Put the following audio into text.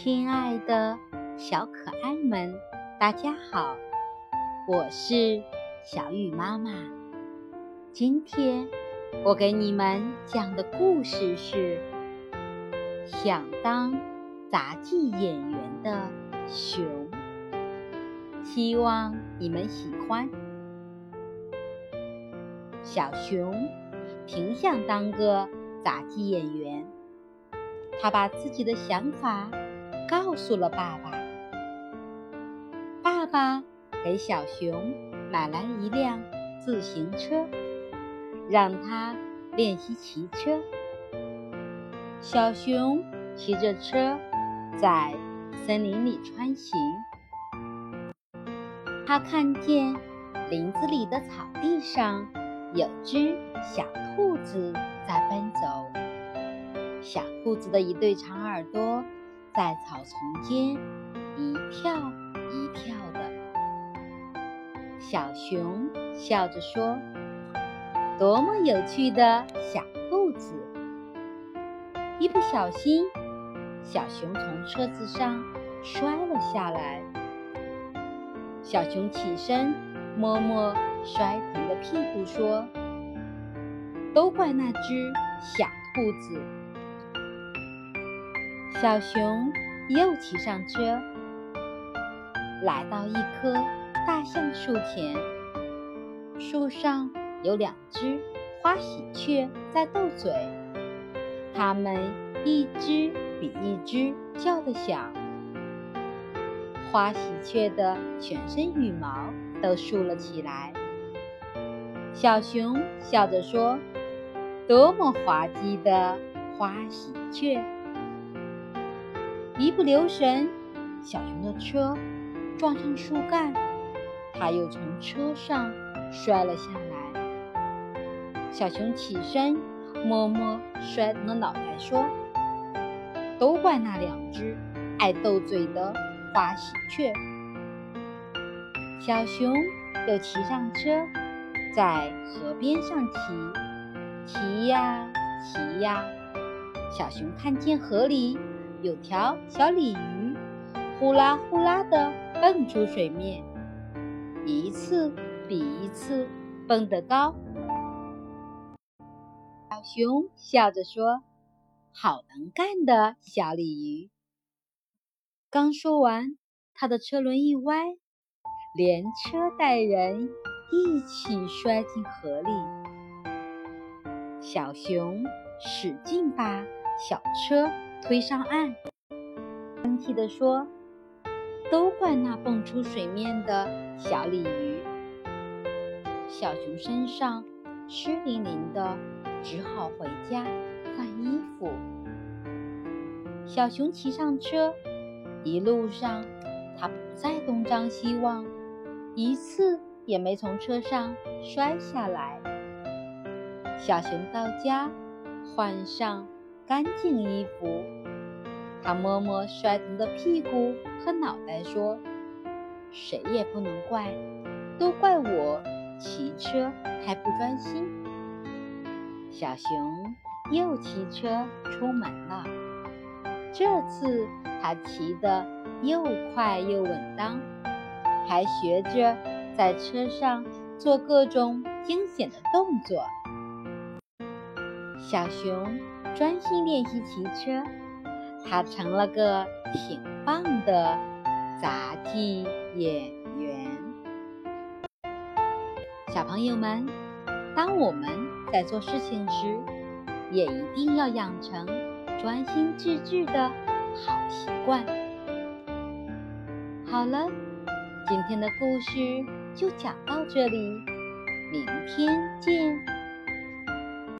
亲爱的小可爱们，大家好，我是小雨妈妈。今天我给你们讲的故事是想当杂技演员的熊，希望你们喜欢。小熊挺想当个杂技演员，他把自己的想法。告诉了爸爸。爸爸给小熊买来一辆自行车，让他练习骑车。小熊骑着车在森林里穿行，他看见林子里的草地上有只小兔子在奔走，小兔子的一对长耳朵。在草丛间一跳一跳的，小熊笑着说：“多么有趣的小兔子！”一不小心，小熊从车子上摔了下来。小熊起身摸摸摔疼的屁股，说：“都怪那只小兔子。”小熊又骑上车，来到一棵大橡树前。树上有两只花喜鹊在斗嘴，它们一只比一只叫得响。花喜鹊的全身羽毛都竖了起来。小熊笑着说：“多么滑稽的花喜鹊！”一不留神，小熊的车撞上树干，他又从车上摔了下来。小熊起身摸摸摔疼的脑袋，说：“都怪那两只爱斗嘴的花喜鹊。”小熊又骑上车，在河边上骑，骑呀骑呀。小熊看见河里。有条小鲤鱼，呼啦呼啦地蹦出水面，一次比一次蹦得高。小熊笑着说：“好能干的小鲤鱼！”刚说完，他的车轮一歪，连车带人一起摔进河里。小熊使劲把小车。推上岸，生气地说：“都怪那蹦出水面的小鲤鱼。”小熊身上湿淋淋的，只好回家换衣服。小熊骑上车，一路上他不再东张西望，一次也没从车上摔下来。小熊到家，换上。干净衣服，他摸摸摔疼的屁股和脑袋，说：“谁也不能怪，都怪我骑车太不专心。”小熊又骑车出门了，这次他骑得又快又稳当，还学着在车上做各种惊险的动作。小熊。专心练习骑车，他成了个挺棒的杂技演员。小朋友们，当我们在做事情时，也一定要养成专心致志的好习惯。好了，今天的故事就讲到这里，明天见。